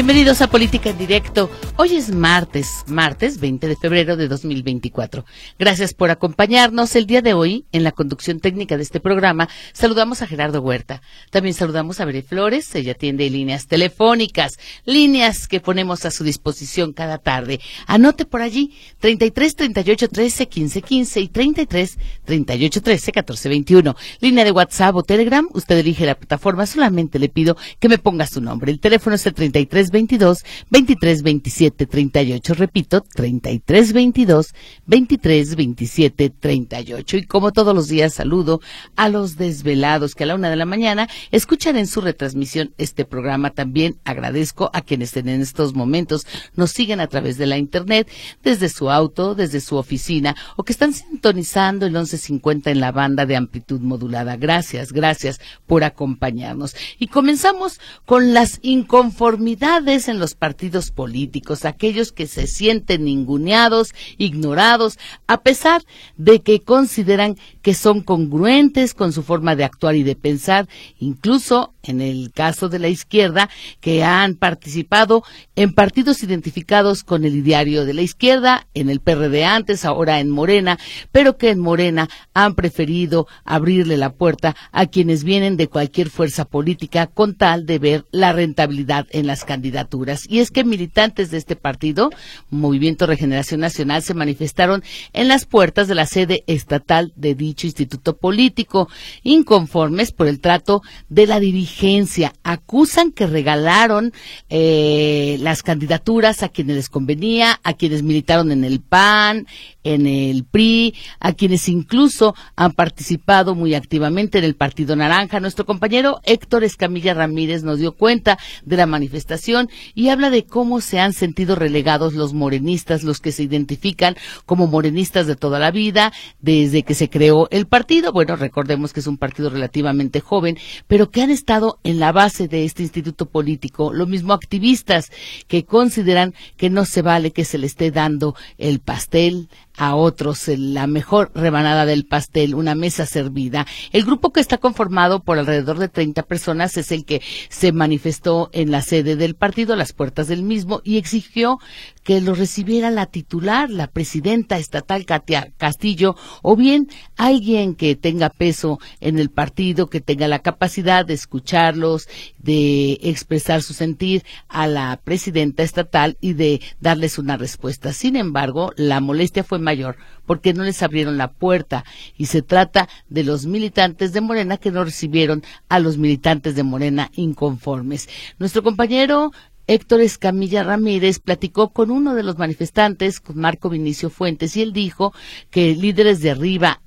Bienvenidos a Política en Directo. Hoy es martes, martes 20 de febrero de 2024. Gracias por acompañarnos el día de hoy en la conducción técnica de este programa. Saludamos a Gerardo Huerta. También saludamos a Bere Flores. Ella atiende líneas telefónicas, líneas que ponemos a su disposición cada tarde. Anote por allí 33 38 13 15 15 y 33 38 13 14 21. Línea de WhatsApp o Telegram. Usted elige la plataforma. Solamente le pido que me ponga su nombre. El teléfono es el 33 22 23 27 38. Repito, 33 22 23 27 38. Y como todos los días, saludo a los desvelados que a la una de la mañana escuchan en su retransmisión este programa. También agradezco a quienes en estos momentos nos siguen a través de la internet, desde su auto, desde su oficina o que están sintonizando el 1150 en la banda de amplitud modulada. Gracias, gracias por acompañarnos. Y comenzamos con las inconformidades en los partidos políticos, aquellos que se sienten ninguneados, ignorados, a pesar de que consideran que son congruentes con su forma de actuar y de pensar, incluso en el caso de la izquierda, que han participado en partidos identificados con el ideario de la izquierda, en el PRD antes, ahora en Morena, pero que en Morena han preferido abrirle la puerta a quienes vienen de cualquier fuerza política con tal de ver la rentabilidad en las candidaturas. Y es que militantes de este partido, Movimiento Regeneración Nacional, se manifestaron en las puertas de la sede estatal de dicho instituto político, inconformes por el trato de la dirigencia. Acusan que regalaron eh, las candidaturas a quienes les convenía, a quienes militaron en el PAN, en el PRI, a quienes incluso han participado muy activamente en el Partido Naranja. Nuestro compañero Héctor Escamilla Ramírez nos dio cuenta de la manifestación y habla de cómo se han sentido relegados los morenistas, los que se identifican como morenistas de toda la vida, desde que se creó el partido. Bueno, recordemos que es un partido relativamente joven, pero que han estado en la base de este instituto político. Lo mismo activistas que consideran que no se vale que se le esté dando el pastel a otros la mejor rebanada del pastel, una mesa servida. El grupo que está conformado por alrededor de 30 personas es el que se manifestó en la sede del partido, las puertas del mismo, y exigió que lo recibiera la titular, la presidenta estatal Katia Castillo, o bien alguien que tenga peso en el partido, que tenga la capacidad de escucharlos, de expresar su sentir a la presidenta estatal y de darles una respuesta. Sin embargo, la molestia fue mayor porque no les abrieron la puerta y se trata de los militantes de Morena que no recibieron a los militantes de Morena inconformes. Nuestro compañero Héctor Escamilla Ramírez platicó con uno de los manifestantes, con Marco Vinicio Fuentes, y él dijo que líderes de arriba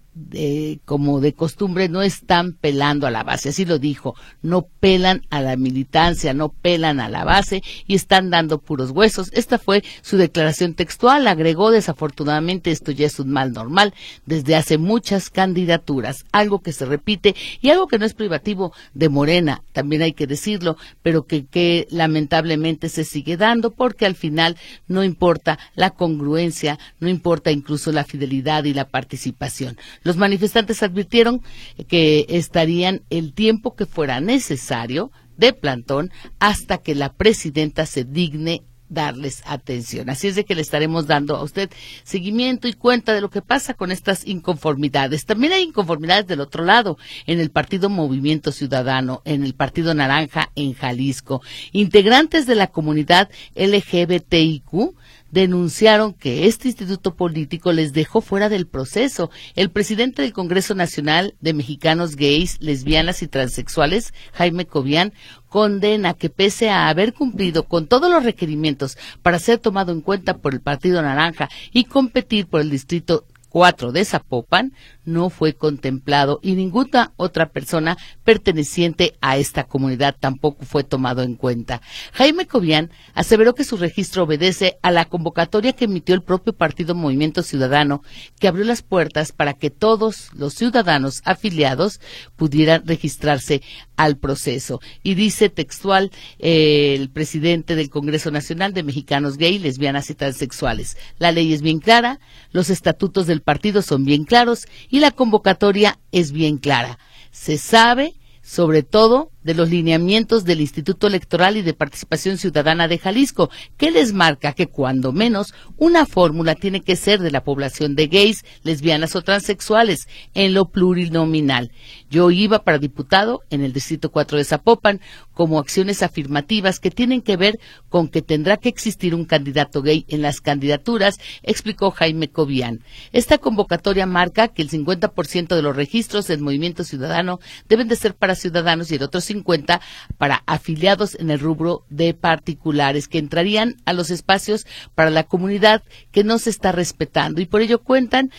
como de costumbre, no están pelando a la base, así lo dijo, no pelan a la militancia, no pelan a la base y están dando puros huesos. Esta fue su declaración textual, agregó desafortunadamente esto ya es un mal normal desde hace muchas candidaturas, algo que se repite y algo que no es privativo de Morena, también hay que decirlo, pero que lamentablemente se sigue dando porque al final no importa la congruencia, no importa incluso la fidelidad y la participación. Los manifestantes advirtieron que estarían el tiempo que fuera necesario de plantón hasta que la presidenta se digne darles atención. Así es de que le estaremos dando a usted seguimiento y cuenta de lo que pasa con estas inconformidades. También hay inconformidades del otro lado, en el Partido Movimiento Ciudadano, en el Partido Naranja en Jalisco. Integrantes de la comunidad LGBTIQ denunciaron que este instituto político les dejó fuera del proceso. El presidente del Congreso Nacional de Mexicanos Gays, Lesbianas y Transexuales, Jaime Cobian, condena que pese a haber cumplido con todos los requerimientos para ser tomado en cuenta por el Partido Naranja y competir por el distrito 4 de Zapopan no fue contemplado y ninguna otra persona perteneciente a esta comunidad tampoco fue tomado en cuenta. Jaime Cobian aseveró que su registro obedece a la convocatoria que emitió el propio partido Movimiento Ciudadano, que abrió las puertas para que todos los ciudadanos afiliados pudieran registrarse al proceso. Y dice textual eh, el presidente del Congreso Nacional de Mexicanos Gay, Lesbianas y Transexuales. La ley es bien clara, los estatutos del partido son bien claros y la convocatoria es bien clara. Se sabe, sobre todo, de los lineamientos del Instituto Electoral y de Participación Ciudadana de Jalisco, que les marca que cuando menos una fórmula tiene que ser de la población de gays, lesbianas o transexuales en lo plurinominal. Yo iba para diputado en el Distrito 4 de Zapopan como acciones afirmativas que tienen que ver con que tendrá que existir un candidato gay en las candidaturas, explicó Jaime Cobian. Esta convocatoria marca que el 50% de los registros del movimiento ciudadano deben de ser para ciudadanos y el otro cuenta para afiliados en el rubro de particulares que entrarían a los espacios para la comunidad que no se está respetando y por ello cuentan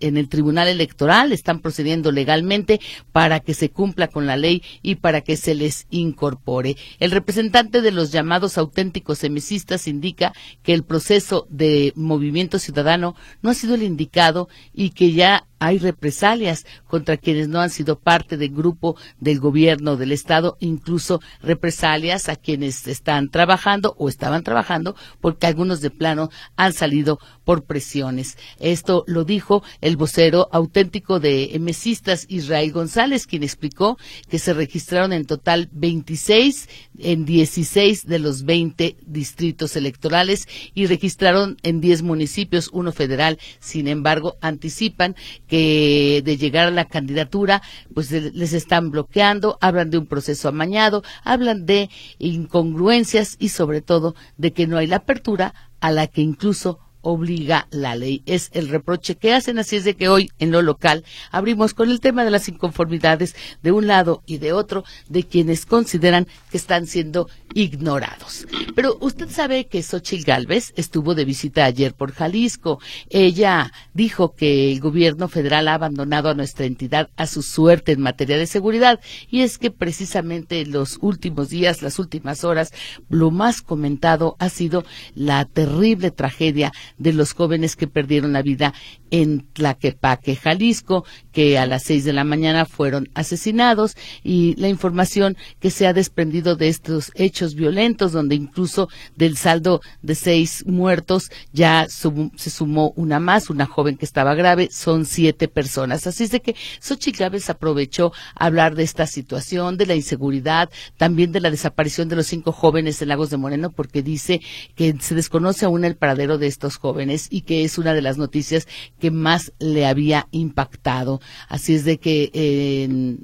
en el Tribunal Electoral, están procediendo legalmente para que se cumpla con la ley y para que se les incorpore. El representante de los llamados auténticos semicistas indica que el proceso de movimiento ciudadano no ha sido el indicado y que ya hay represalias contra quienes no han sido parte del grupo del gobierno del Estado, incluso represalias a quienes están trabajando o estaban trabajando, porque algunos de plano han salido por presiones. Esto lo dijo el vocero auténtico de Mesistas, Israel González, quien explicó que se registraron en total 26 en 16 de los 20 distritos electorales y registraron en 10 municipios, uno federal. Sin embargo, anticipan que de llegar a la candidatura, pues les están bloqueando, hablan de un proceso amañado, hablan de incongruencias y sobre todo de que no hay la apertura a la que incluso obliga la ley. Es el reproche que hacen, así es de que hoy en lo local abrimos con el tema de las inconformidades de un lado y de otro de quienes consideran que están siendo ignorados. Pero usted sabe que Xochitl Gálvez estuvo de visita ayer por Jalisco. Ella dijo que el gobierno federal ha abandonado a nuestra entidad a su suerte en materia de seguridad y es que precisamente los últimos días, las últimas horas, lo más comentado ha sido la terrible tragedia de los jóvenes que perdieron la vida en Tlaquepaque, Jalisco, que a las seis de la mañana fueron asesinados y la información que se ha desprendido de estos hechos violentos, donde incluso del saldo de seis muertos ya se sumó una más, una joven que estaba grave, son siete personas. Así es de que Xochitl Gávez aprovechó hablar de esta situación, de la inseguridad, también de la desaparición de los cinco jóvenes en Lagos de Moreno, porque dice que se desconoce aún el paradero de estos jóvenes y que es una de las noticias que más le había impactado. Así es de que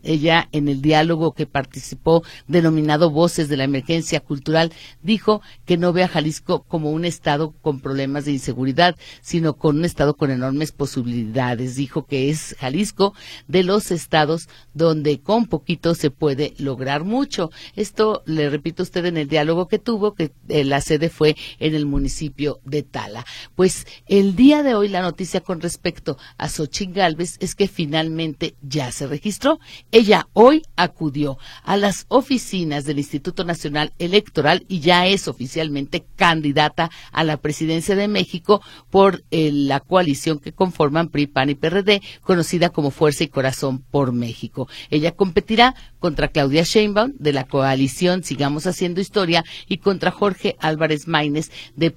ella en el diálogo que participó denominado Voces de la Emergencia Cultural dijo que no ve a Jalisco como un estado con problemas de inseguridad, sino con un estado con enormes posibilidades. Dijo que es Jalisco de los estados donde con poquito se puede lograr mucho. Esto le repito a usted en el diálogo que tuvo, que eh, la sede fue en el municipio de Tala. Pues el día de hoy la noticia con respecto a Xochitl Galvez es que finalmente ya se registró. Ella hoy acudió a las oficinas del Instituto Nacional Electoral y ya es oficialmente candidata a la presidencia de México por eh, la coalición que conforman PRI, PAN y PRD, conocida como Fuerza y Corazón por México. Ella competirá contra Claudia Sheinbaum de la coalición Sigamos Haciendo Historia y contra Jorge Álvarez Maínez de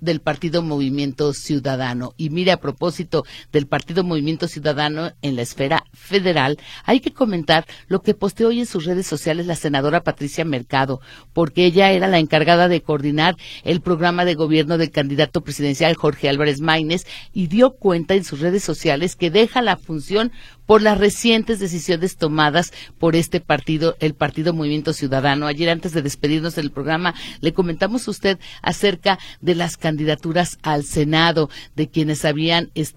del Partido Movimiento Ciudadano. Y mire, a propósito del Partido Movimiento Ciudadano en la esfera federal, hay que comentar lo que posteó hoy en sus redes sociales la senadora Patricia Mercado, porque ella era la encargada de coordinar el programa de gobierno del candidato presidencial Jorge Álvarez Maínez y dio cuenta en sus redes sociales que deja la función por las recientes decisiones tomadas por este partido, el Partido Movimiento Ciudadano. Ayer, antes de despedirnos del programa, le comentamos a usted acerca de las candidaturas al Senado, de quienes habían estado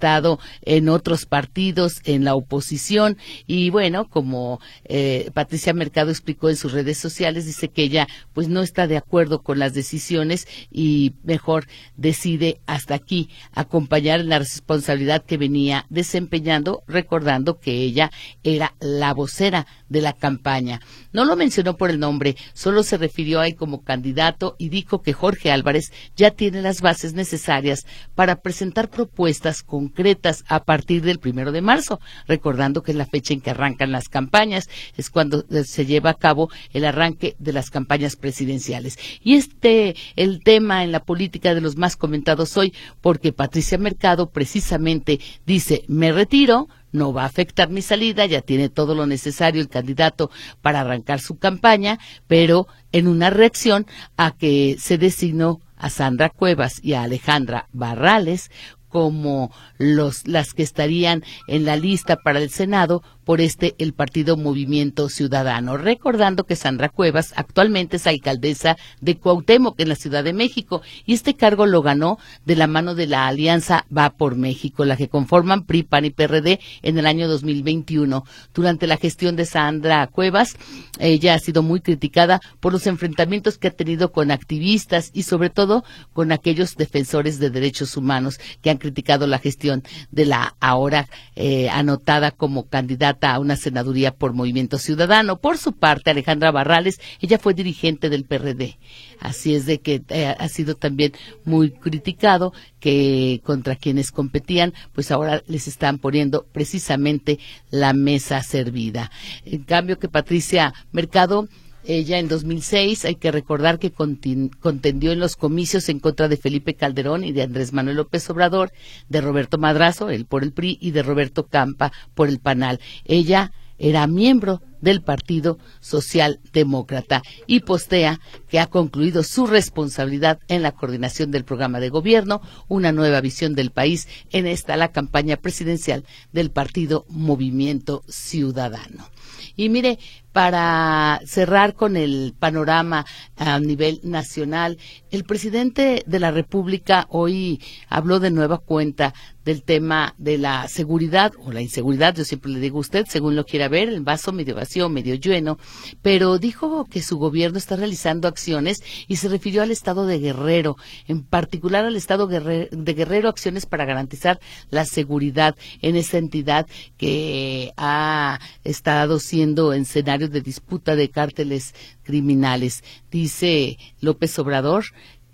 en otros partidos, en la oposición y bueno, como eh, Patricia Mercado explicó en sus redes sociales, dice que ella pues no está de acuerdo con las decisiones y mejor decide hasta aquí acompañar la responsabilidad que venía desempeñando, recordando que ella era la vocera de la campaña. No lo mencionó por el nombre, solo se refirió a él como candidato y dijo que Jorge Álvarez ya tiene las bases necesarias para presentar propuestas concretas a partir del primero de marzo, recordando que es la fecha en que arrancan las campañas, es cuando eh, se lleva a cabo el arranque de las campañas presidenciales. Y este, el tema en la política de los más comentados hoy, porque Patricia Mercado precisamente dice, me retiro, no va a afectar mi salida, ya tiene todo lo necesario el candidato para arrancar su campaña, pero en una reacción a que se designó a Sandra Cuevas y a Alejandra Barrales como los, las que estarían en la lista para el Senado por este el partido Movimiento Ciudadano. Recordando que Sandra Cuevas actualmente es alcaldesa de Cuauhtémoc en la Ciudad de México y este cargo lo ganó de la mano de la Alianza Va por México, la que conforman PRI, PAN y PRD en el año 2021. Durante la gestión de Sandra Cuevas, ella ha sido muy criticada por los enfrentamientos que ha tenido con activistas y sobre todo con aquellos defensores de derechos humanos que han criticado la gestión de la ahora eh, anotada como candidata a una senaduría por Movimiento Ciudadano. Por su parte, Alejandra Barrales, ella fue dirigente del PRD. Así es de que eh, ha sido también muy criticado que contra quienes competían, pues ahora les están poniendo precisamente la mesa servida. En cambio que Patricia Mercado ella en 2006, hay que recordar que contendió en los comicios en contra de Felipe Calderón y de Andrés Manuel López Obrador, de Roberto Madrazo, él por el PRI, y de Roberto Campa por el PANAL. Ella era miembro del Partido Socialdemócrata y postea que ha concluido su responsabilidad en la coordinación del programa de gobierno, una nueva visión del país en esta la campaña presidencial del Partido Movimiento Ciudadano. Y mire, para cerrar con el panorama a nivel nacional, el presidente de la República hoy habló de nueva cuenta del tema de la seguridad o la inseguridad, yo siempre le digo a usted, según lo quiera ver, el vaso medio vacío, medio lleno, pero dijo que su gobierno está realizando acciones y se refirió al estado de Guerrero, en particular al estado de Guerrero, acciones para garantizar la seguridad en esa entidad que ha estado siendo escenario de disputa de cárteles criminales. Dice López Obrador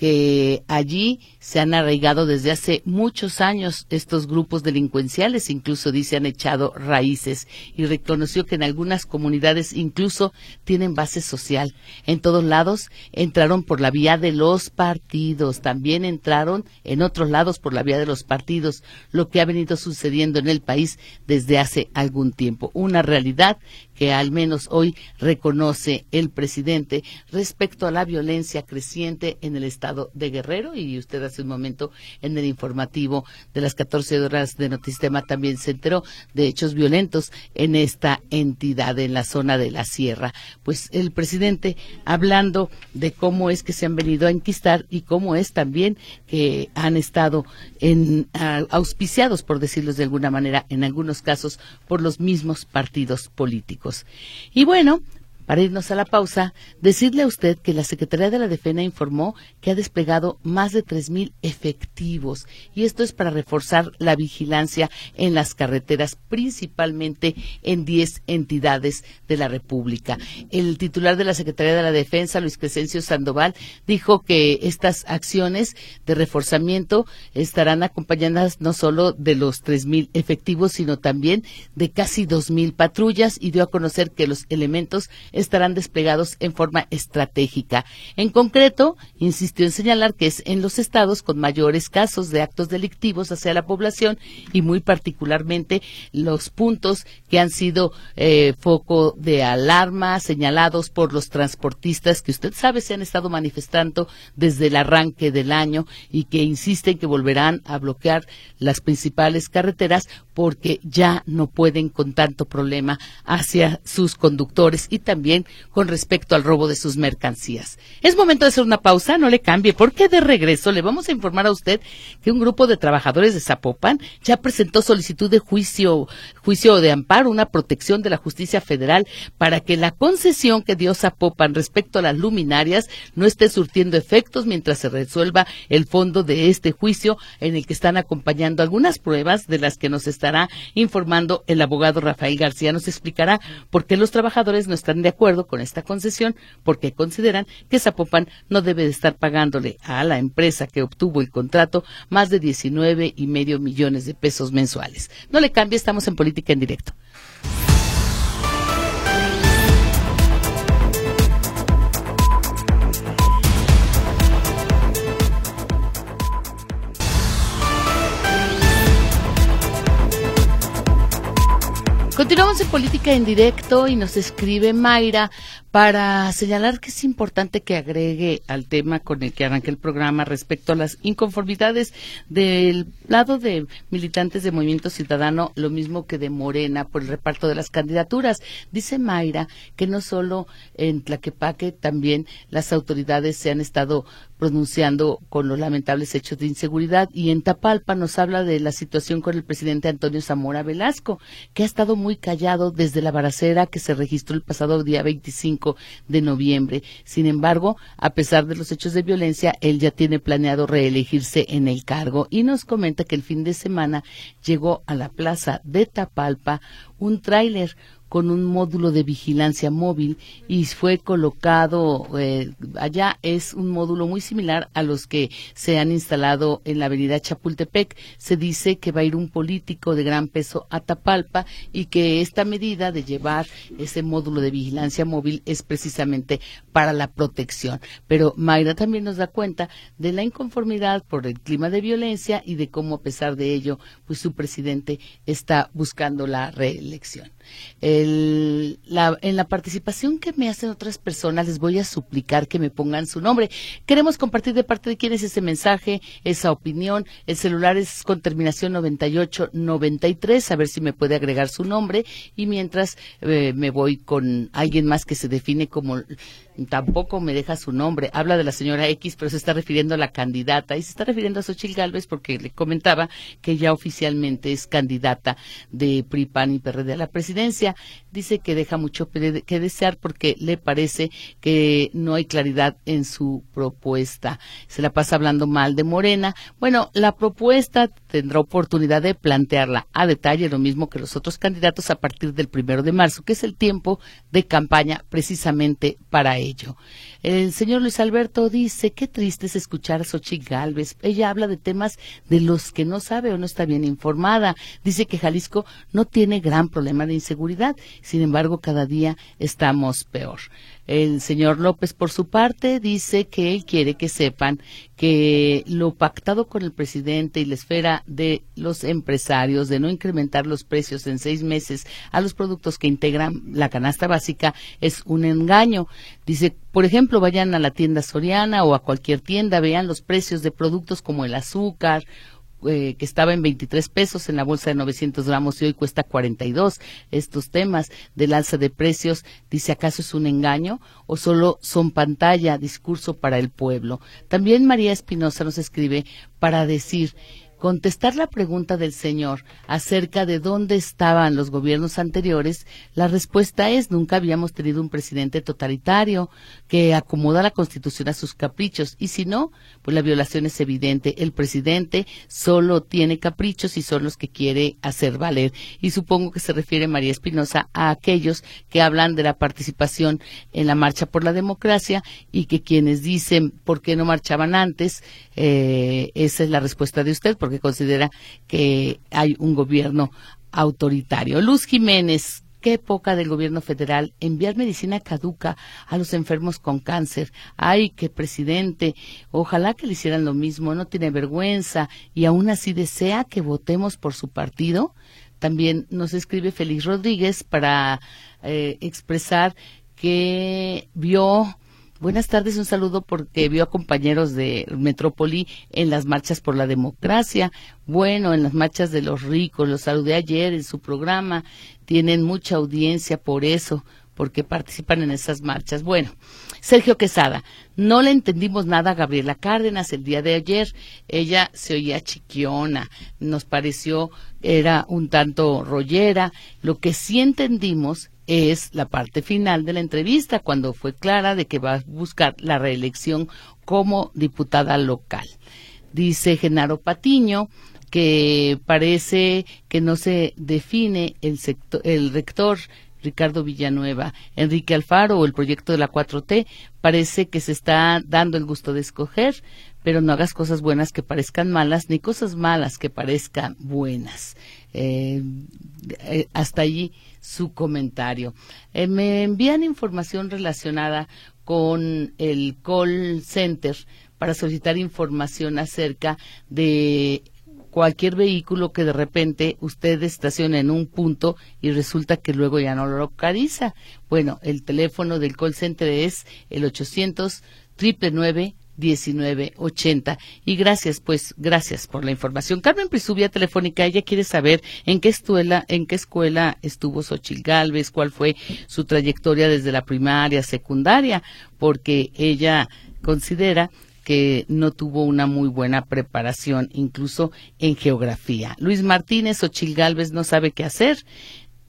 que allí se han arraigado desde hace muchos años estos grupos delincuenciales, incluso dice han echado raíces y reconoció que en algunas comunidades incluso tienen base social. En todos lados entraron por la vía de los partidos, también entraron en otros lados por la vía de los partidos, lo que ha venido sucediendo en el país desde hace algún tiempo. Una realidad que al menos hoy reconoce el presidente respecto a la violencia creciente en el estado de Guerrero y usted hace un momento en el informativo de las 14 horas de Notistema también se enteró de hechos violentos en esta entidad en la zona de la sierra. Pues el presidente hablando de cómo es que se han venido a enquistar y cómo es también que han estado en, auspiciados, por decirlo de alguna manera, en algunos casos por los mismos partidos políticos. Y bueno, para irnos a la pausa, decirle a usted que la Secretaría de la Defensa informó que ha desplegado más de 3.000 efectivos y esto es para reforzar la vigilancia en las carreteras, principalmente en 10 entidades de la República. El titular de la Secretaría de la Defensa, Luis Crescencio Sandoval, dijo que estas acciones de reforzamiento estarán acompañadas no solo de los 3.000 efectivos, sino también de casi 2.000 patrullas y dio a conocer que los elementos estarán desplegados en forma estratégica. En concreto, insistió en señalar que es en los estados con mayores casos de actos delictivos hacia la población y muy particularmente los puntos que han sido eh, foco de alarma señalados por los transportistas que usted sabe se han estado manifestando desde el arranque del año y que insisten que volverán a bloquear las principales carreteras porque ya no pueden con tanto problema hacia sus conductores y también con respecto al robo de sus mercancías. Es momento de hacer una pausa, no le cambie, porque de regreso le vamos a informar a usted que un grupo de trabajadores de Zapopan ya presentó solicitud de juicio, juicio de amparo, una protección de la justicia federal para que la concesión que dio Zapopan respecto a las luminarias no esté surtiendo efectos mientras se resuelva el fondo de este juicio en el que están acompañando algunas pruebas de las que nos estará informando el abogado Rafael García. Nos explicará por qué los trabajadores no están de acuerdo con esta concesión, porque consideran que Zapopan no debe de estar pagándole a la empresa que obtuvo el contrato más de 19 y medio millones de pesos mensuales. No le cambie, estamos en política en directo. Continuamos en política en directo y nos escribe Mayra para señalar que es importante que agregue al tema con el que arranqué el programa respecto a las inconformidades del lado de militantes de Movimiento Ciudadano, lo mismo que de Morena por el reparto de las candidaturas. Dice Mayra que no solo en Tlaquepaque, también las autoridades se han estado pronunciando con los lamentables hechos de inseguridad y en Tapalpa nos habla de la situación con el presidente Antonio Zamora Velasco, que ha estado muy callado desde la baracera que se registró el pasado día 25 de noviembre. Sin embargo, a pesar de los hechos de violencia, él ya tiene planeado reelegirse en el cargo y nos comenta que el fin de semana llegó a la plaza de Tapalpa un tráiler con un módulo de vigilancia móvil y fue colocado eh, allá. Es un módulo muy similar a los que se han instalado en la avenida Chapultepec. Se dice que va a ir un político de gran peso a Tapalpa y que esta medida de llevar ese módulo de vigilancia móvil es precisamente para la protección. Pero Mayra también nos da cuenta de la inconformidad por el clima de violencia y de cómo a pesar de ello, pues su presidente está buscando la reelección en la participación que me hacen otras personas, les voy a suplicar que me pongan su nombre. Queremos compartir de parte de quién es ese mensaje, esa opinión. El celular es con terminación 9893, a ver si me puede agregar su nombre. Y mientras eh, me voy con alguien más que se define como tampoco me deja su nombre. Habla de la señora X, pero se está refiriendo a la candidata. Y se está refiriendo a Xochil Gálvez porque le comentaba que ya oficialmente es candidata de PRI, PAN y PRD a la presidencia. Dice que deja mucho que desear porque le parece que no hay claridad en su propuesta. Se la pasa hablando mal de Morena. Bueno, la propuesta tendrá oportunidad de plantearla a detalle, lo mismo que los otros candidatos a partir del primero de marzo, que es el tiempo de campaña precisamente para ello. El señor Luis Alberto dice, qué triste es escuchar a Xochitl Galvez. Ella habla de temas de los que no sabe o no está bien informada. Dice que Jalisco no tiene gran problema de inseguridad. Sin embargo, cada día estamos peor. El señor López, por su parte, dice que él quiere que sepan que lo pactado con el presidente y la esfera de los empresarios de no incrementar los precios en seis meses a los productos que integran la canasta básica es un engaño. Dice, por ejemplo, vayan a la tienda Soriana o a cualquier tienda, vean los precios de productos como el azúcar eh, que estaba en 23 pesos en la bolsa de 900 gramos y hoy cuesta 42. Estos temas del alza de precios, dice, ¿acaso es un engaño o solo son pantalla, discurso para el pueblo? También María Espinosa nos escribe para decir, contestar la pregunta del señor acerca de dónde estaban los gobiernos anteriores, la respuesta es nunca habíamos tenido un presidente totalitario que acomoda la Constitución a sus caprichos y si no, pues la violación es evidente. El presidente solo tiene caprichos y son los que quiere hacer valer. Y supongo que se refiere María Espinosa a aquellos que hablan de la participación en la marcha por la democracia y que quienes dicen por qué no marchaban antes, eh, esa es la respuesta de usted, porque considera que hay un gobierno autoritario. Luz Jiménez, qué época del gobierno federal enviar medicina caduca a los enfermos con cáncer. Ay, qué presidente. Ojalá que le hicieran lo mismo. No tiene vergüenza y aún así desea que votemos por su partido. También nos escribe Félix Rodríguez para eh, expresar que vio Buenas tardes, un saludo porque vio a compañeros de Metrópoli en las marchas por la democracia. Bueno, en las marchas de los ricos, los saludé ayer en su programa. Tienen mucha audiencia por eso, porque participan en esas marchas. Bueno, Sergio Quesada, no le entendimos nada a Gabriela Cárdenas el día de ayer. Ella se oía chiquiona, nos pareció era un tanto rollera. Lo que sí entendimos es la parte final de la entrevista, cuando fue clara de que va a buscar la reelección como diputada local. Dice Genaro Patiño que parece que no se define el, sector, el rector Ricardo Villanueva, Enrique Alfaro o el proyecto de la 4T, parece que se está dando el gusto de escoger, pero no hagas cosas buenas que parezcan malas, ni cosas malas que parezcan buenas. Eh, eh, hasta allí su comentario. Eh, me envían información relacionada con el call center para solicitar información acerca de cualquier vehículo que de repente usted estaciona en un punto y resulta que luego ya no lo localiza. Bueno, el teléfono del call center es el 800 999 1980 y gracias pues gracias por la información Carmen Prisubia telefónica ella quiere saber en qué escuela en qué escuela estuvo Xochil Galvez cuál fue su trayectoria desde la primaria secundaria porque ella considera que no tuvo una muy buena preparación, incluso en geografía. Luis Martínez Ochil Galvez no sabe qué hacer,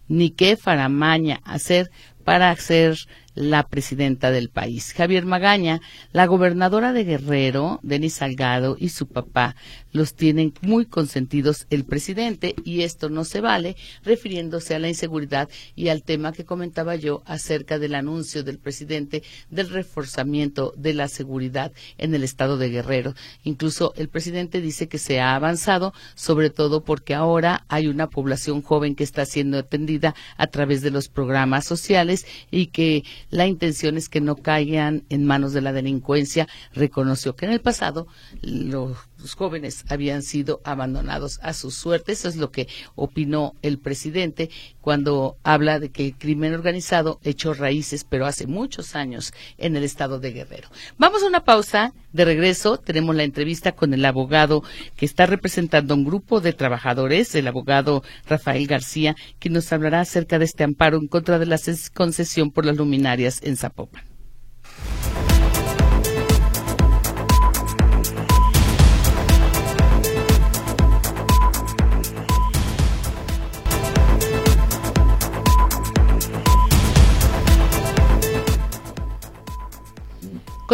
ni qué faramaña hacer para ser la presidenta del país. Javier Magaña, la gobernadora de Guerrero, Denis Salgado y su papá los tienen muy consentidos el presidente y esto no se vale, refiriéndose a la inseguridad y al tema que comentaba yo acerca del anuncio del presidente del reforzamiento de la seguridad en el estado de Guerrero. Incluso el presidente dice que se ha avanzado, sobre todo porque ahora hay una población joven que está siendo atendida a través de los programas sociales y que la intención es que no caigan en manos de la delincuencia. Reconoció que en el pasado los jóvenes habían sido abandonados a su suerte. Eso es lo que opinó el presidente cuando habla de que el crimen organizado echó raíces, pero hace muchos años en el estado de Guerrero. Vamos a una pausa. De regreso tenemos la entrevista con el abogado que está representando a un grupo de trabajadores, el abogado Rafael García, que nos hablará acerca de este amparo en contra de la concesión por las luminarias en Zapopan.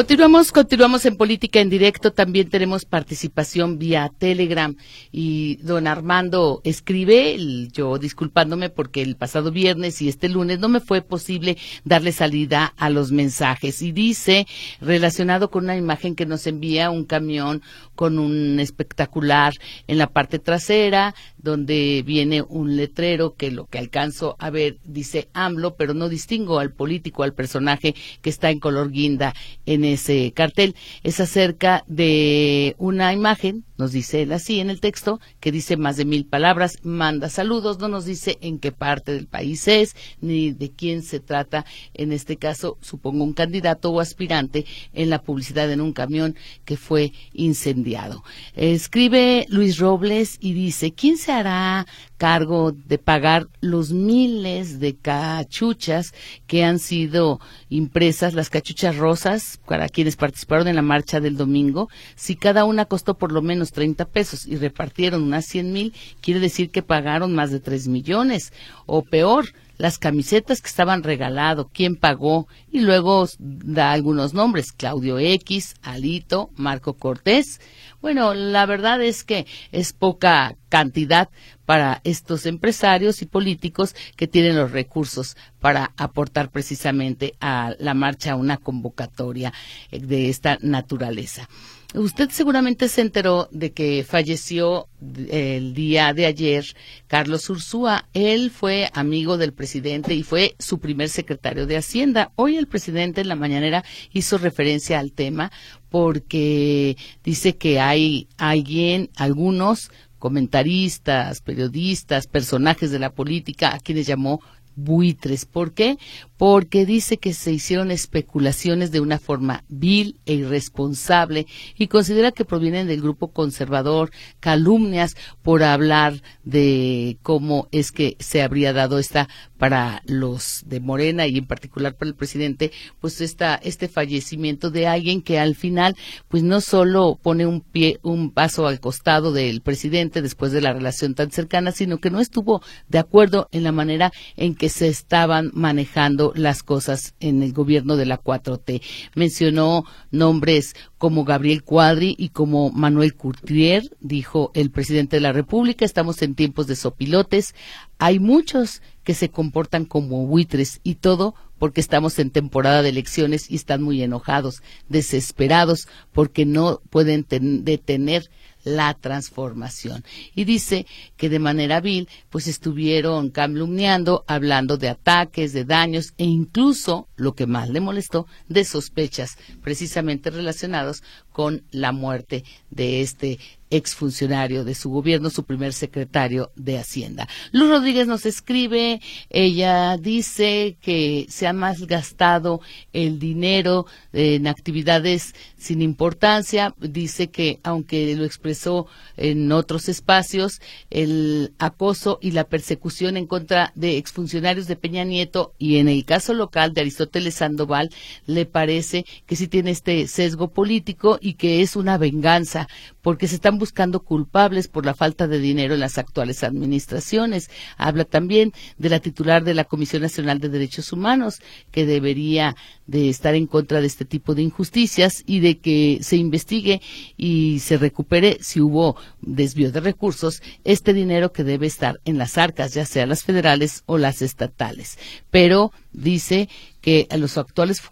Continuamos, continuamos en política en directo. También tenemos participación vía Telegram. Y don Armando escribe, yo disculpándome porque el pasado viernes y este lunes no me fue posible darle salida a los mensajes. Y dice, relacionado con una imagen que nos envía un camión con un espectacular en la parte trasera, donde viene un letrero que lo que alcanzo a ver dice AMLO, pero no distingo al político, al personaje que está en color guinda en ese cartel. Es acerca de una imagen, nos dice él así en el texto, que dice más de mil palabras, manda saludos, no nos dice en qué parte del país es, ni de quién se trata, en este caso, supongo un candidato o aspirante en la publicidad en un camión que fue incendiado. Escribe Luis Robles y dice, ¿quién se hará cargo de pagar los miles de cachuchas que han sido impresas, las cachuchas rosas, para quienes participaron en la marcha del domingo. Si cada una costó por lo menos 30 pesos y repartieron unas 100 mil, quiere decir que pagaron más de 3 millones. O peor, las camisetas que estaban regalado, quién pagó, y luego da algunos nombres, Claudio X, Alito, Marco Cortés. Bueno, la verdad es que es poca cantidad para estos empresarios y políticos que tienen los recursos para aportar precisamente a la marcha una convocatoria de esta naturaleza. Usted seguramente se enteró de que falleció el día de ayer Carlos Ursúa. Él fue amigo del presidente y fue su primer secretario de Hacienda. Hoy el presidente en la mañanera hizo referencia al tema porque dice que hay alguien, algunos comentaristas, periodistas, personajes de la política a quienes llamó buitres. ¿Por qué? Porque dice que se hicieron especulaciones de una forma vil e irresponsable y considera que provienen del grupo conservador, calumnias por hablar de cómo es que se habría dado esta para los de Morena y en particular para el presidente, pues esta, este fallecimiento de alguien que al final, pues no solo pone un pie, un paso al costado del presidente después de la relación tan cercana, sino que no estuvo de acuerdo en la manera en que se estaban manejando las cosas en el gobierno de la 4T. Mencionó nombres como Gabriel Cuadri y como Manuel Curtier, dijo el presidente de la República, estamos en tiempos de sopilotes, hay muchos que se comportan como buitres y todo porque estamos en temporada de elecciones y están muy enojados, desesperados porque no pueden detener la transformación. Y dice que de manera vil, pues estuvieron calumniando, hablando de ataques, de daños e incluso, lo que más le molestó, de sospechas precisamente relacionados con la muerte de este exfuncionario de su gobierno, su primer secretario de Hacienda. Luz Rodríguez nos escribe, ella dice que se ha malgastado el dinero en actividades sin importancia, dice que aunque lo expresó en otros espacios, el acoso y la persecución en contra de exfuncionarios de Peña Nieto y en el caso local de Aristóteles Sandoval, le parece que sí tiene este sesgo político y que es una venganza porque se están buscando culpables por la falta de dinero en las actuales administraciones. Habla también de la titular de la Comisión Nacional de Derechos Humanos, que debería de estar en contra de este tipo de injusticias y de que se investigue y se recupere si hubo desvío de recursos este dinero que debe estar en las arcas, ya sea las federales o las estatales. Pero dice que a los actuales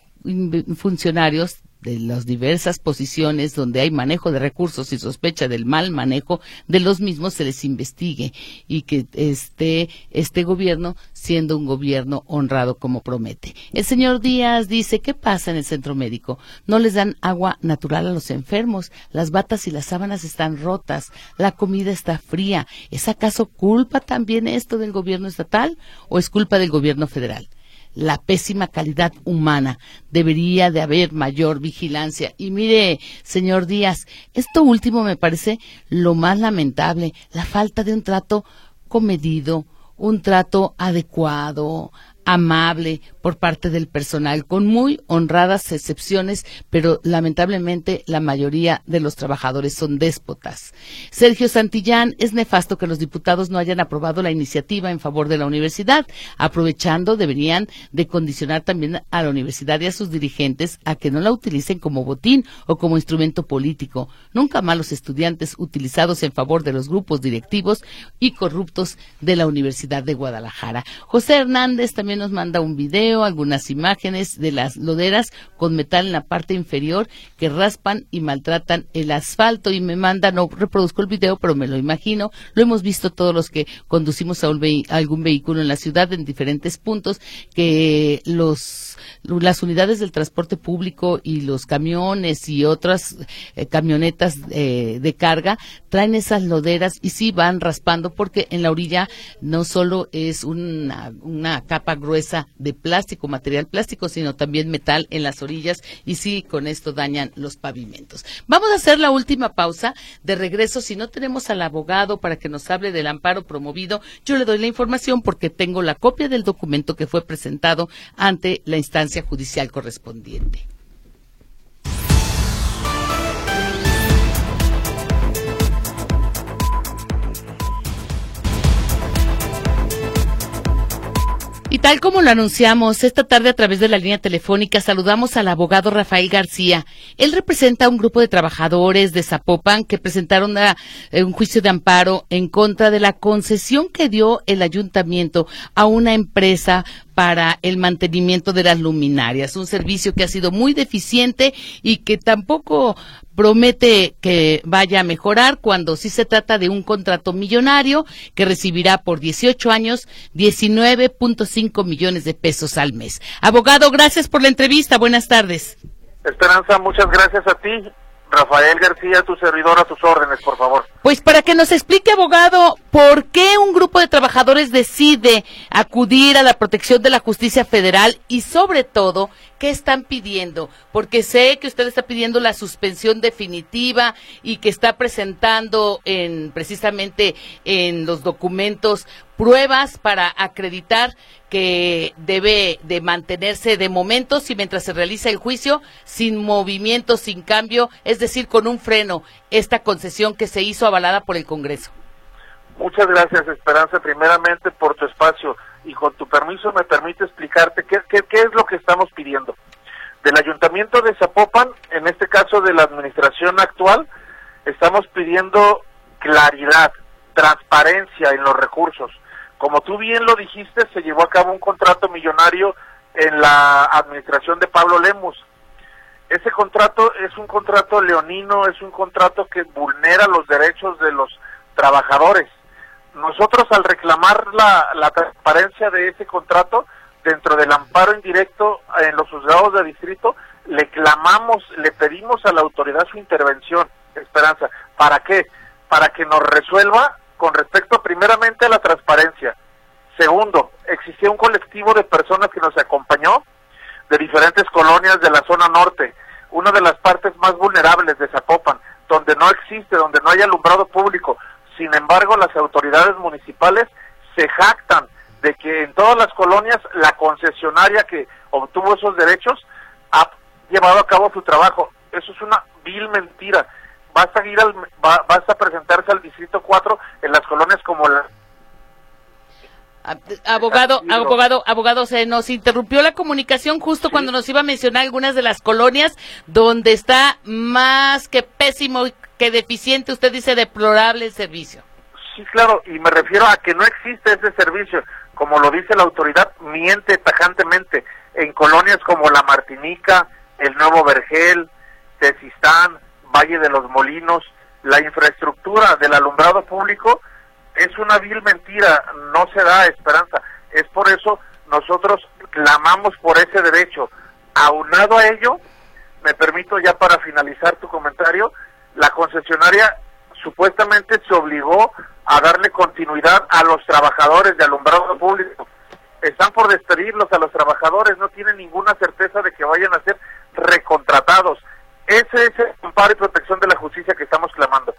funcionarios de las diversas posiciones donde hay manejo de recursos y sospecha del mal manejo de los mismos se les investigue y que esté este gobierno siendo un gobierno honrado como promete. El señor Díaz dice, ¿qué pasa en el centro médico? No les dan agua natural a los enfermos, las batas y las sábanas están rotas, la comida está fría. ¿Es acaso culpa también esto del gobierno estatal o es culpa del gobierno federal? La pésima calidad humana. Debería de haber mayor vigilancia. Y mire, señor Díaz, esto último me parece lo más lamentable, la falta de un trato comedido, un trato adecuado, amable por parte del personal, con muy honradas excepciones, pero lamentablemente la mayoría de los trabajadores son déspotas. Sergio Santillán, es nefasto que los diputados no hayan aprobado la iniciativa en favor de la universidad. Aprovechando, deberían de condicionar también a la universidad y a sus dirigentes a que no la utilicen como botín o como instrumento político. Nunca malos estudiantes utilizados en favor de los grupos directivos y corruptos de la Universidad de Guadalajara. José Hernández también nos manda un video, algunas imágenes de las loderas con metal en la parte inferior que raspan y maltratan el asfalto. Y me manda, no reproduzco el video, pero me lo imagino, lo hemos visto todos los que conducimos a, algún vehículo en la ciudad en diferentes puntos, que los las unidades del transporte público y los camiones y otras eh, camionetas eh, de carga traen esas loderas y sí van raspando porque en la orilla no solo es una, una capa gruesa de plástico, material plástico, sino también metal en las orillas y sí, con esto dañan los pavimentos. Vamos a hacer la última pausa de regreso. Si no tenemos al abogado para que nos hable del amparo promovido, yo le doy la información porque tengo la copia del documento que fue presentado ante la instancia judicial correspondiente. Y tal como lo anunciamos esta tarde a través de la línea telefónica, saludamos al abogado Rafael García. Él representa a un grupo de trabajadores de Zapopan que presentaron eh, un juicio de amparo en contra de la concesión que dio el ayuntamiento a una empresa para el mantenimiento de las luminarias, un servicio que ha sido muy deficiente y que tampoco promete que vaya a mejorar cuando sí se trata de un contrato millonario que recibirá por 18 años 19.5 millones de pesos al mes. Abogado, gracias por la entrevista. Buenas tardes. Esperanza, muchas gracias a ti. Rafael García, tu servidor, a tus órdenes, por favor. Pues para que nos explique, abogado, por qué un grupo de trabajadores decide acudir a la protección de la justicia federal y sobre todo, ¿qué están pidiendo? Porque sé que usted está pidiendo la suspensión definitiva y que está presentando en precisamente en los documentos pruebas para acreditar que debe de mantenerse de momentos y mientras se realiza el juicio sin movimiento, sin cambio, es decir, con un freno, esta concesión que se hizo avalada por el Congreso. Muchas gracias, Esperanza, primeramente por tu espacio y con tu permiso me permite explicarte qué, es lo que estamos pidiendo. Del Ayuntamiento de Zapopan, en este caso de la administración actual, estamos pidiendo claridad, transparencia en los recursos como tú bien lo dijiste, se llevó a cabo un contrato millonario en la administración de Pablo Lemus. Ese contrato es un contrato leonino, es un contrato que vulnera los derechos de los trabajadores. Nosotros al reclamar la, transparencia de ese contrato, dentro del amparo indirecto en los juzgados de distrito, le clamamos, le pedimos a la autoridad su intervención, Esperanza. ¿Para qué? Para que nos resuelva con respecto primeramente a la transparencia. Segundo, existía un colectivo de personas que nos acompañó de diferentes colonias de la zona norte, una de las partes más vulnerables de Zapopan, donde no existe, donde no hay alumbrado público. Sin embargo, las autoridades municipales se jactan de que en todas las colonias la concesionaria que obtuvo esos derechos ha llevado a cabo su trabajo. Eso es una vil mentira basta ir al, basta presentarse al distrito 4 en las colonias como la Abogado, abogado, abogado, se nos interrumpió la comunicación justo cuando nos iba a mencionar algunas de las colonias donde está más que pésimo, que deficiente, usted dice deplorable el servicio. Sí, claro, y me refiero a que no existe ese servicio, como lo dice la autoridad, miente tajantemente en colonias como La Martinica, El Nuevo Vergel, Tezistán, Valle de los Molinos, la infraestructura del alumbrado público es una vil mentira, no se da esperanza. Es por eso nosotros clamamos por ese derecho. Aunado a ello, me permito ya para finalizar tu comentario, la concesionaria supuestamente se obligó a darle continuidad a los trabajadores de alumbrado público. Están por despedirlos a los trabajadores, no tienen ninguna certeza de que vayan a ser recontratados. Ese es el amparo y protección de la justicia que estamos clamando.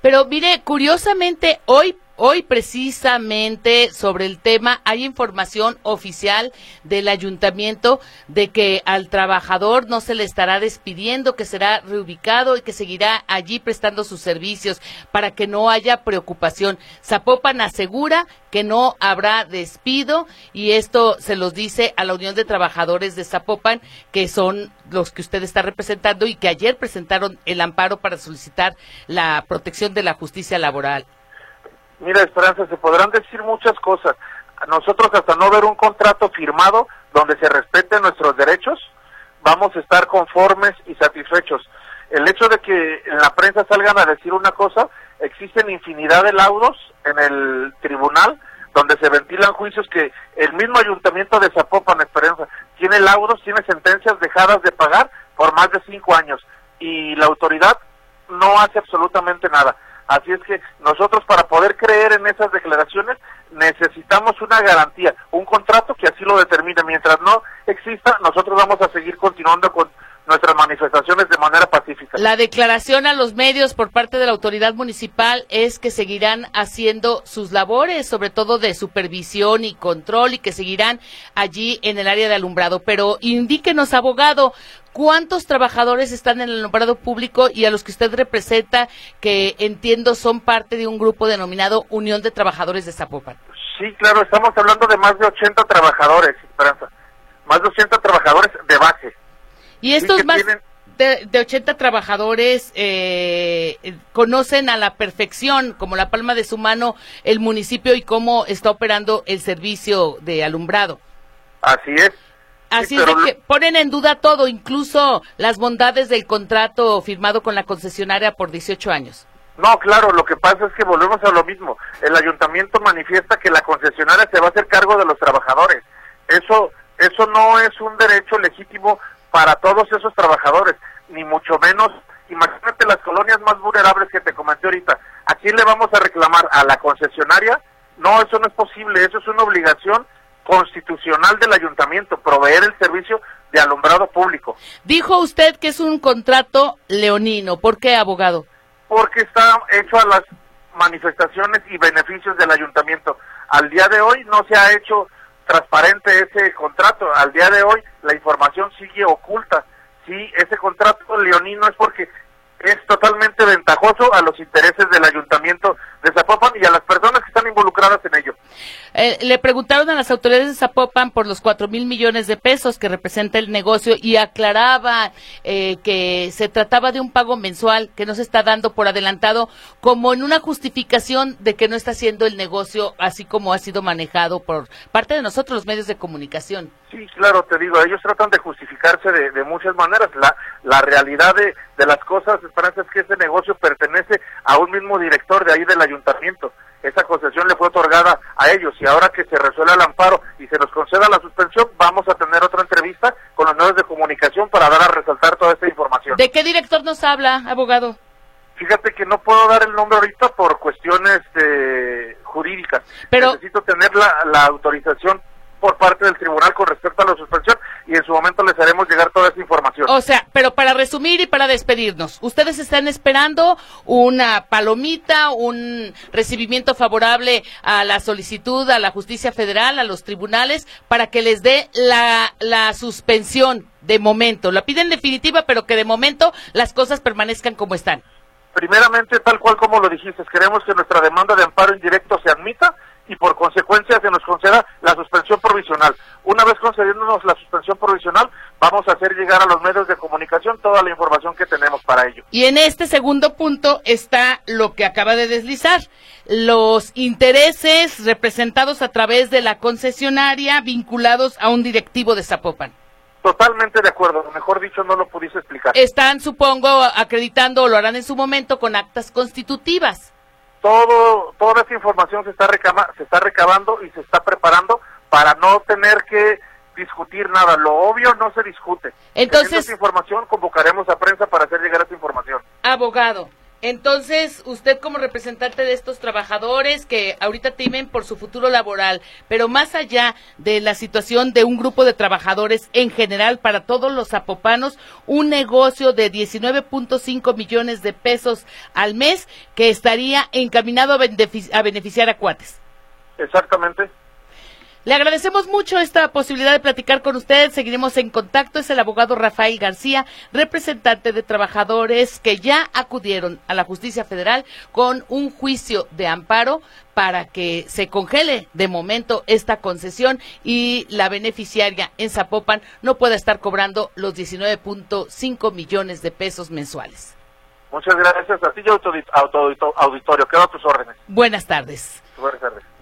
Pero mire, curiosamente, hoy Hoy precisamente sobre el tema hay información oficial del ayuntamiento de que al trabajador no se le estará despidiendo, que será reubicado y que seguirá allí prestando sus servicios para que no haya preocupación. Zapopan asegura que no habrá despido y esto se los dice a la Unión de Trabajadores de Zapopan, que son los que usted está representando y que ayer presentaron el amparo para solicitar la protección de la justicia laboral. Mira, Esperanza, se podrán decir muchas cosas. Nosotros hasta no ver un contrato firmado donde se respeten nuestros derechos, vamos a estar conformes y satisfechos. El hecho de que en la prensa salgan a decir una cosa, existen infinidad de laudos en el tribunal donde se ventilan juicios que el mismo ayuntamiento de Zapopan, Esperanza, tiene laudos, tiene sentencias dejadas de pagar por más de cinco años y la autoridad no hace absolutamente nada. Así es que nosotros para poder creer en esas declaraciones necesitamos una garantía, un contrato que así lo determine. Mientras no exista, nosotros vamos a seguir continuando con nuestras manifestaciones de manera pacífica. La declaración a los medios por parte de la autoridad municipal es que seguirán haciendo sus labores, sobre todo de supervisión y control, y que seguirán allí en el área de alumbrado. Pero indíquenos, abogado, ¿Cuántos trabajadores están en el alumbrado público y a los que usted representa, que entiendo son parte de un grupo denominado Unión de Trabajadores de Zapopan? Sí, claro, estamos hablando de más de 80 trabajadores, Esperanza. Más de 80 trabajadores de base. ¿Y estos más de, de, 80 trabajadores eh, conocen a la perfección, como la palma de su mano, el municipio y cómo está operando el servicio de alumbrado? Así es. Así es de que ponen en duda todo, incluso las bondades del contrato firmado con la concesionaria por 18 años. No, claro, lo que pasa es que volvemos a lo mismo. El ayuntamiento manifiesta que la concesionaria se va a hacer cargo de los trabajadores. Eso, eso no es un derecho legítimo para todos esos trabajadores, ni mucho menos. Imagínate las colonias más vulnerables que te comenté ahorita. Aquí vamos a reclamar a la concesionaria, no, eso no es posible, eso es una obligación constitucional del ayuntamiento, proveer el servicio de alumbrado público. Dijo usted que es un contrato leonino, ¿por qué, abogado? Porque está hecho a las manifestaciones y beneficios del ayuntamiento. Al día de hoy no se ha hecho transparente ese contrato, al día de hoy la información sigue oculta. Sí, ese contrato leonino es porque es totalmente ventajoso a los intereses del ayuntamiento de Zapopan y a las personas que están involucradas en ello. Eh, le preguntaron a las autoridades de Zapopan por los cuatro mil millones de pesos que representa el negocio y aclaraba eh, que se trataba de un pago mensual que no se está dando por adelantado como en una justificación de que no está haciendo el negocio así como ha sido manejado por parte de nosotros los medios de comunicación. Sí, claro, te digo, ellos tratan de justificarse de, muchas maneras. La, la realidad de, de las cosas, Esperanza, es que ese negocio pertenece a un mismo director de ahí del ayuntamiento. Esa concesión le fue otorgada a ellos y ahora que se resuelve el amparo y se nos conceda la suspensión, vamos a tener otra entrevista con los medios de comunicación para dar a resaltar toda esta información. ¿De qué director nos habla, abogado? Fíjate que no puedo dar el nombre ahorita por cuestiones eh, jurídicas. Pero... Necesito tener la, la autorización por parte del tribunal con respecto a la suspensión y en su momento les haremos llegar toda esa información. O sea, pero para resumir y para despedirnos, ustedes están esperando una palomita, un recibimiento favorable a la solicitud a la justicia federal, a los tribunales, para que les dé la, la suspensión de momento. La piden definitiva, pero que de momento las cosas permanezcan como están. Primeramente, tal cual como lo dijiste, queremos que nuestra demanda de amparo indirecto se admita y por consecuencia se nos conceda la suspensión provisional. Una vez concediéndonos la suspensión provisional, vamos a hacer llegar a los medios de comunicación toda la información que tenemos para ello. Y en este segundo punto está lo que acaba de deslizar, los intereses representados a través de la concesionaria vinculados a un directivo de Zapopan. Totalmente de acuerdo, mejor dicho no lo pudiste explicar. Están, supongo, acreditando o lo harán en su momento con actas constitutivas todo, toda esa información se está, se está recabando y se está preparando para no tener que discutir nada. Lo obvio no se discute. Entonces, esa información convocaremos a prensa para hacer llegar esa información. Abogado, entonces, usted como representante de estos trabajadores que ahorita temen por su futuro laboral, pero más allá de la situación de un grupo de trabajadores en general para todos los zapopanos, un negocio de 19.5 millones de pesos al mes que estaría encaminado a, beneficiar a cuates. Exactamente. Le agradecemos mucho esta posibilidad de platicar con usted. Seguiremos en contacto. Es el abogado Rafael García, representante de trabajadores que ya acudieron a la justicia federal con un juicio de amparo para que se congele de momento esta concesión y la beneficiaria en Zapopan no pueda estar cobrando los 19.5 millones de pesos mensuales. Muchas gracias a ti y auditorio. Quedo a tus órdenes. Buenas tardes.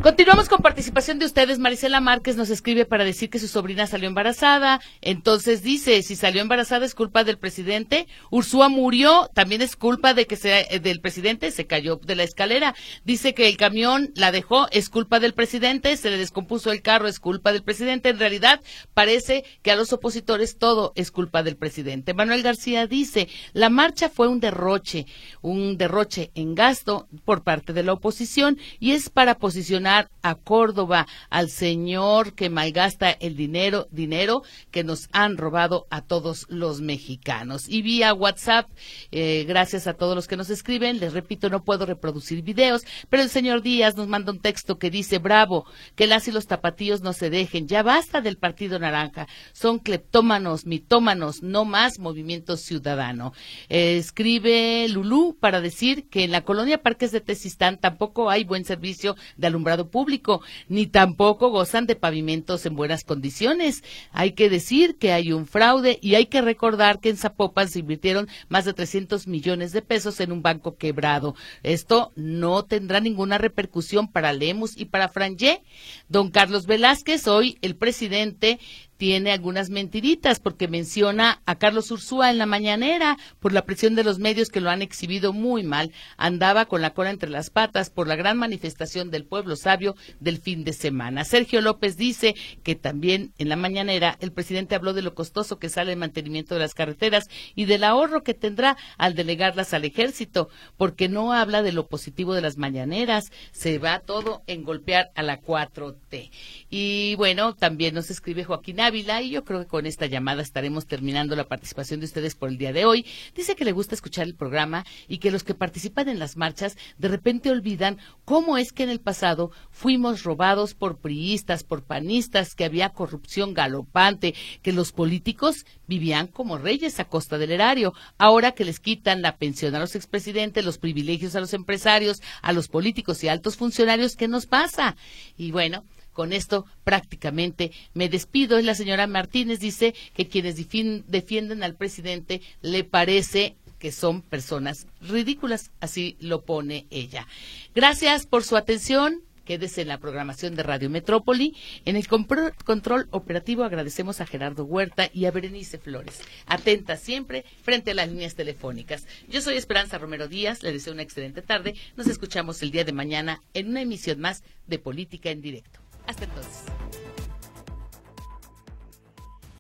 Continuamos con participación de ustedes. Marisela Márquez nos escribe para decir que su sobrina salió embarazada. Entonces dice, si salió embarazada es culpa del presidente. Ursúa murió, también es culpa de que sea eh, del presidente, se cayó de la escalera. Dice que el camión la dejó, es culpa del presidente, se le descompuso el carro, es culpa del presidente. En realidad parece que a los opositores todo es culpa del presidente. Manuel García dice, la marcha fue un derroche, un derroche en gasto por parte de la oposición y es para posicionar a Córdoba, al señor que malgasta el dinero, dinero que nos han robado a todos los mexicanos. Y vía WhatsApp, eh, gracias a todos los que nos escriben, les repito, no puedo reproducir videos, pero el señor Díaz nos manda un texto que dice, bravo, que las y los tapatíos no se dejen, ya basta del Partido Naranja, son cleptómanos, mitómanos, no más movimiento ciudadano. escribe Lulú para decir que en la colonia Parques de Tesistán tampoco hay buen servicio de alumbrado público, ni tampoco gozan de pavimentos en buenas condiciones. Hay que decir que hay un fraude y hay que recordar que en Zapopan se invirtieron más de 300 millones de pesos en un banco quebrado. Esto no tendrá ninguna repercusión para Lemus y para Frangé. Don Carlos Velázquez, hoy el presidente tiene algunas mentiritas porque menciona a Carlos Ursúa en la mañanera por la presión de los medios que lo han exhibido muy mal. Andaba con la cola entre las patas por la gran manifestación del pueblo sabio del fin de semana. Sergio López dice que también en la mañanera el presidente habló de lo costoso que sale el mantenimiento de las carreteras y del ahorro que tendrá al delegarlas al ejército, porque no habla de lo positivo de las mañaneras, se va todo en golpear a la 4T. Y bueno, también nos escribe Joaquín Ávila y yo creo que con esta llamada estaremos terminando la participación de ustedes por el día de hoy. Dice que le gusta escuchar el programa y que los que participan en las marchas de repente olvidan cómo es que en el pasado fuimos robados por priistas, por panistas, que había corrupción galopante, que los políticos vivían como reyes a costa del erario. Ahora que les quitan la pensión a los expresidentes, los privilegios a los empresarios, a los políticos y altos funcionarios, ¿qué nos pasa? Y bueno, con esto prácticamente me despido. La señora Martínez dice que quienes defienden al presidente le parece que son personas ridículas, así lo pone ella. Gracias por su atención. Quédese en la programación de Radio Metrópoli. En el control operativo agradecemos a Gerardo Huerta y a Berenice Flores. Atenta siempre frente a las líneas telefónicas. Yo soy Esperanza Romero Díaz. Le deseo una excelente tarde. Nos escuchamos el día de mañana en una emisión más de Política en Directo. Hasta entonces.